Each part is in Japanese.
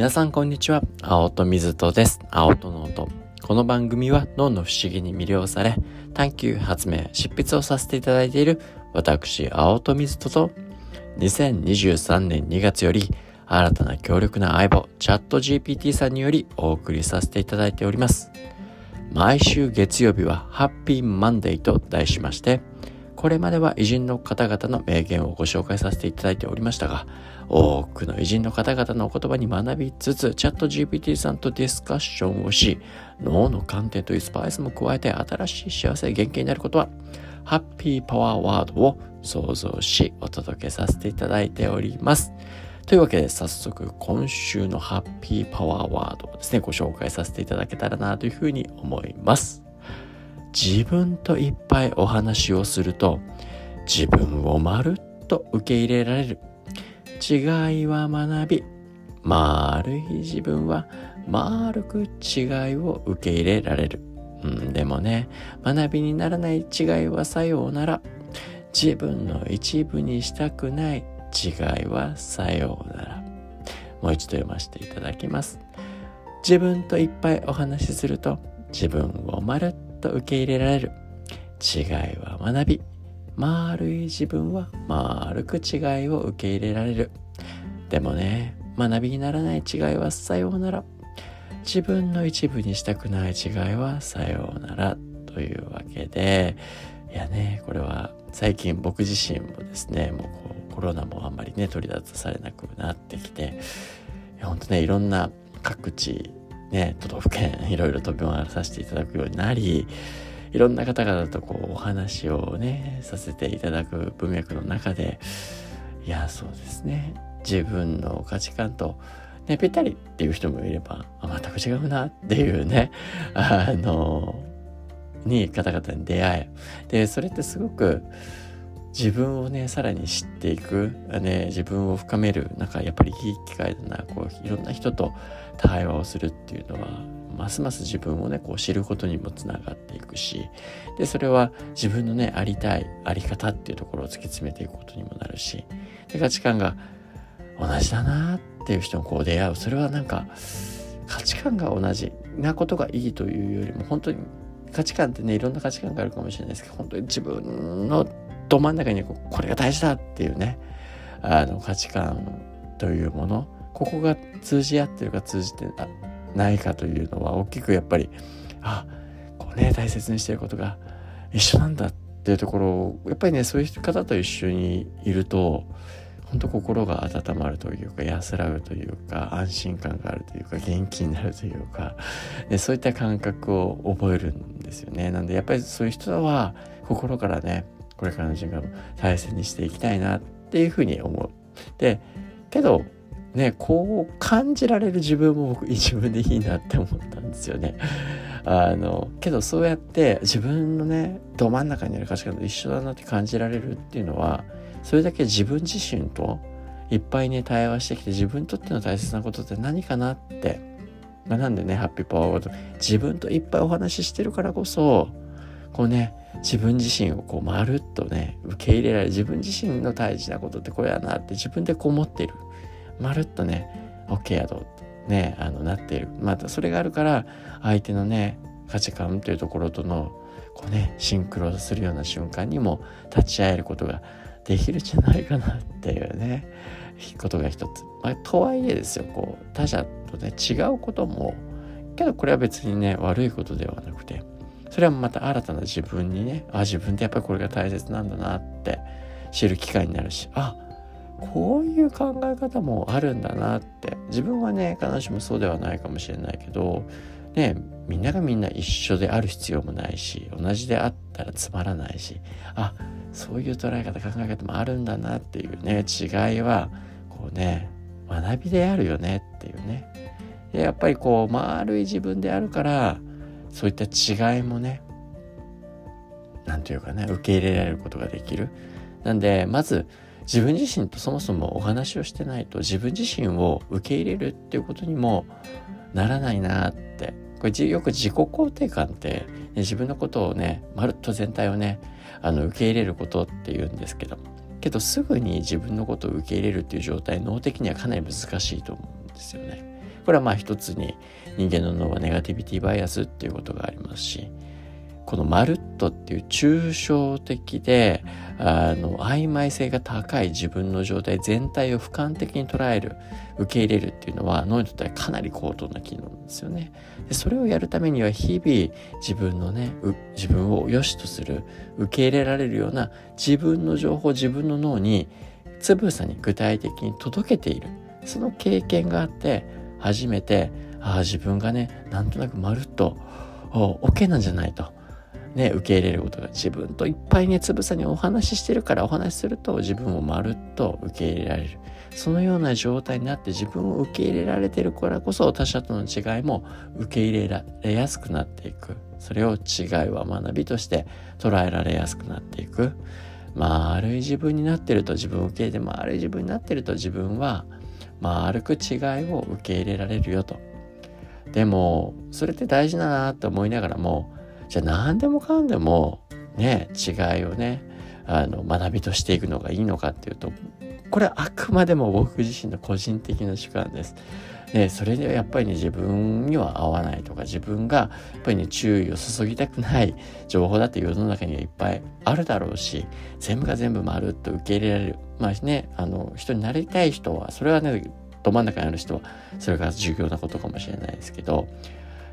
皆さんこんにちは。青戸水戸です。青戸の音。この番組は脳の不思議に魅了され、探求、発明、執筆をさせていただいている私、青戸水戸と、2023年2月より新たな強力な相棒、チャット GPT さんによりお送りさせていただいております。毎週月曜日はハッピーマンデーと題しまして、これまでは偉人の方々の名言をご紹介させていただいておりましたが、多くの偉人の方々のお言葉に学びつつ、チャット GPT さんとディスカッションをし、脳の観点というスパイスも加えて新しい幸せ原型になることは、ハッピーパワーワードを想像し、お届けさせていただいております。というわけで早速今週のハッピーパワーワードをですね、ご紹介させていただけたらなというふうに思います。自分といっぱいお話をすると自分をまるっと受け入れられる。違いは学び丸い自分は丸く違いを受け入れられる、うん、でもね学びにならない違いはさようなら。自分の一部にしたくない違いはさようなら。もう一度読ませていただきます。自分といっぱいお話しすると自分をまるっと受け入れられる。違いは学び。丸い自分は丸く違いを受け入れられる。でもね、学びにならない違いはさようなら。自分の一部にしたくない違いはさようなら。というわけで、いやね、これは最近僕自身もですね、もうこうコロナもあんまりね、取り出されなくなってきて、ほんとね、いろんな各地ね、都道府県いろいろ飛び回らさせていただくようになり、いろんな方々とこうお話をね、させていただく文脈の中で、いや、そうですね。自分の価値観と、ね、ぴったりっていう人もいれば、あ全く違うなっていうね、あの、に方々に出会え。で、それってすごく、自分をねさらに知っていく、ね、自分を深めるなんかやっぱりいい機会だなこういろんな人と対話をするっていうのはますます自分をねこう知ることにもつながっていくしでそれは自分のねありたいあり方っていうところを突き詰めていくことにもなるしで価値観が同じだなっていう人にこう出会う。それはなんか価値観が同じなことがいいというよりも本当に価値観ってねいろんな価値観があるかもしれないですけど本当に自分のど真ん中にここれが大事だっていうねあの価値観というものここが通じ合ってるか通じてないかというのは大きくやっぱりあこうね大切にしてることが一緒なんだっていうところをやっぱりねそういう方と一緒にいると本当心が温まるというか安らぐというか安心感があるというか元気になるというかでそういった感覚を覚えるんですよね。なんでやっぱりそういう人は心からねこれからの時間も大切にしていきたいなっていうふうに思う。でけどねこう感じられる自分も僕自分でいいなって思ったんですよね。あのけどそうやって自分のねど真ん中にある価値観と一緒だなって感じられるっていうのはそれだけ自分自身といっぱいね対話してきて自分にとっての大切なことって何かなって、まあ、なんでねハッピーパワーワード自分といっぱいお話ししてるからこそこうね自分自身をこうまるっとね受け入れられ自分自身の大事なことってこれやなって自分でこう思ってる。まるっとね OK やとねあのなっている。またそれがあるから相手のね価値観というところとのこうねシンクロするような瞬間にも立ち会えることができるんじゃないかなっていうねことが一つ、まあ、とはいえですよこう他者とね違うこともけどこれは別にね悪いことではなくてそれはまた新たな自分にねあ自分ってやっぱりこれが大切なんだなって知る機会になるしあこういう考え方もあるんだなって自分はね必ずしもそうではないかもしれないけどねみんながみんな一緒である必要もないし同じであったらつまらないしあそういう捉え方考え方もあるんだなっていうね違いはこうね学びであるよねっていうね。でやっぱりこう丸い自分であるからそういった違いもね何て言うかね受け入れられることができるなんでまず自分自身とそもそもお話をしてないと自分自身を受け入れるっていうことにもならないなってこれよく自己肯定感って、ね、自分のことをねまるっと全体をねあの受け入れることっていうんですけどけどすぐに自分のことを受け入れるっていう状態脳的にはかなり難しいと思うんですよね。これはまあ一つに人間の脳はネガティビティバイアスっていうことがありますしこのまるっとっていう抽象的であの曖昧性が高い自分の状態全体を俯瞰的に捉える受け入れるっていうのは脳にとってはかなり高等な機能なんですよね。でそれをやるためには日々自分のね自分を良しとする受け入れられるような自分の情報自分の脳につぶさに具体的に届けているその経験があって初めてああ自分がねなんとなくまるっと OK なんじゃないと。ね、受け入れることが自分といっぱいね、つぶさにお話ししてるからお話しすると自分をまるっと受け入れられる。そのような状態になって自分を受け入れられてるからこそ他者との違いも受け入れられやすくなっていく。それを違いは学びとして捉えられやすくなっていく。丸い自分になってると自分を受け入れて丸い自分になってると自分は丸く違いを受け入れられるよと。でもそれって大事だなって思いながらもじゃあ何でもかんでもね違いをねあの学びとしていくのがいいのかっていうとこれはあくまでも僕自身の個人的な主観です。でそれでやっぱりね自分には合わないとか自分がやっぱりね注意を注ぎたくない情報だって世の中にはいっぱいあるだろうし全部が全部まるっと受け入れられるまあねあの人になりたい人はそれはねど真ん中にある人はそれが重要なことかもしれないですけど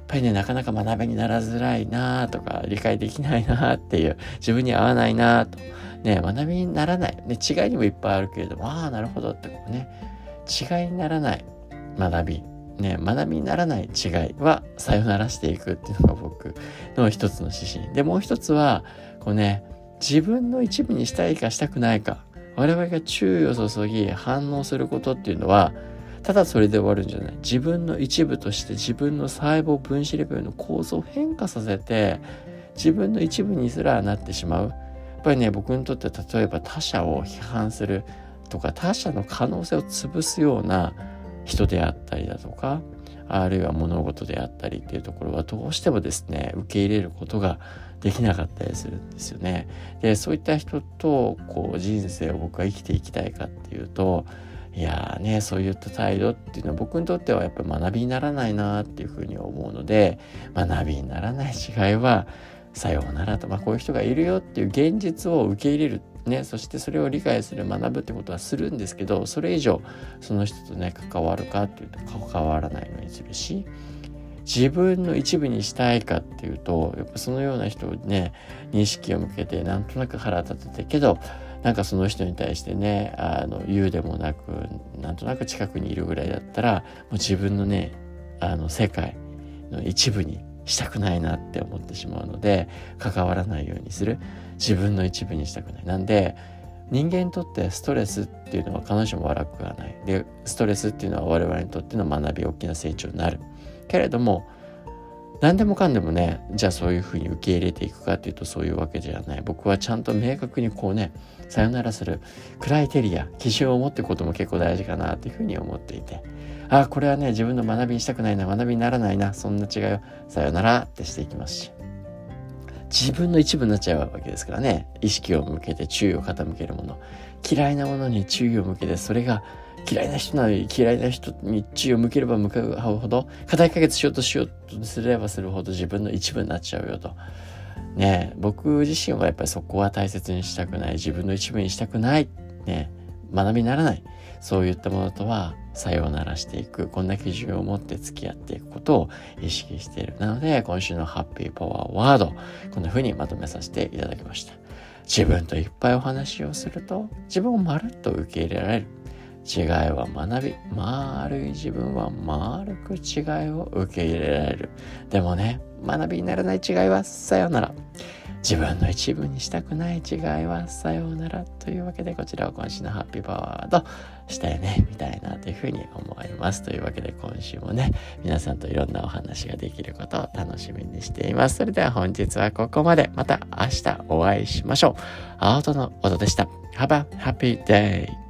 やっぱりね、なかなか学びにならづらいなとか、理解できないなっていう、自分に合わないなと。ね、学びにならない。ね、違いにもいっぱいあるけれども、ああ、なるほどってこうね、違いにならない学び。ね、学びにならない違いはさよならしていくっていうのが僕の一つの指針。で、もう一つは、こうね、自分の一部にしたいかしたくないか。我々が注意を注ぎ反応することっていうのは、ただそれで終わるんじゃない自分の一部として自分の細胞分子レベルの構造を変化させて自分の一部にすらなってしまうやっぱりね僕にとっては例えば他者を批判するとか他者の可能性を潰すような人であったりだとかあるいは物事であったりっていうところはどうしてもですね受け入れることができなかったりするんですよね。でそういった人とこう人生を僕は生きていきたいかっていうといやねそういった態度っていうのは僕にとってはやっぱり学びにならないなっていうふうに思うので学びにならない違いはさようならと、まあ、こういう人がいるよっていう現実を受け入れるね、そしてそれを理解する学ぶってことはするんですけどそれ以上その人とね関わるかっていうと関わらないようにするし自分の一部にしたいかっていうとやっぱそのような人をね認識を向けてなんとなく腹立ててけどなんかその人に対してねあの言うでもなくなんとなく近くにいるぐらいだったらもう自分のねあの世界の一部にしたくないなって思ってしまうので関わらないようにする。自分の一部にしたくない。なんで人間にとってストレスっていうのは必ずしも悪くはない。でストレスっていうのは我々にとっての学び大きな成長になる。けれども何でもかんでもねじゃあそういうふうに受け入れていくかっていうとそういうわけじゃない。僕はちゃんと明確にこうねさよならするクライテリア基準を持っていくことも結構大事かなっていうふうに思っていて。ああこれはね自分の学びにしたくないな学びにならないなそんな違いをさよならってしていきますし。自分の一部になっちゃうわけですからね。意識を向けて注意を傾けるもの。嫌いなものに注意を向けてそれが嫌いな人なの嫌いな人に注意を向ければ向かうほど課題解決しようとしようとすればするほど自分の一部になっちゃうよと。ね僕自身はやっぱりそこは大切にしたくない。自分の一部にしたくない。ね学びにならない。そういったものとはさようならしていく。こんな基準を持って付き合っていくことを意識している。なので今週のハッピーパワーワードこんな風にまとめさせていただきました。自分といっぱいお話をすると自分をまるっと受け入れられる。違いは学び丸い自分は丸く違いを受け入れられる。でもね学びにならない違いはさようなら。自分の一部にしたくない違いはさようならというわけでこちらを今週のハッピーパワーとしたいねみたいなというふうに思います。というわけで今週もね皆さんといろんなお話ができることを楽しみにしています。それでは本日はここまで。また明日お会いしましょう。青戸の音でした。Have a happy day!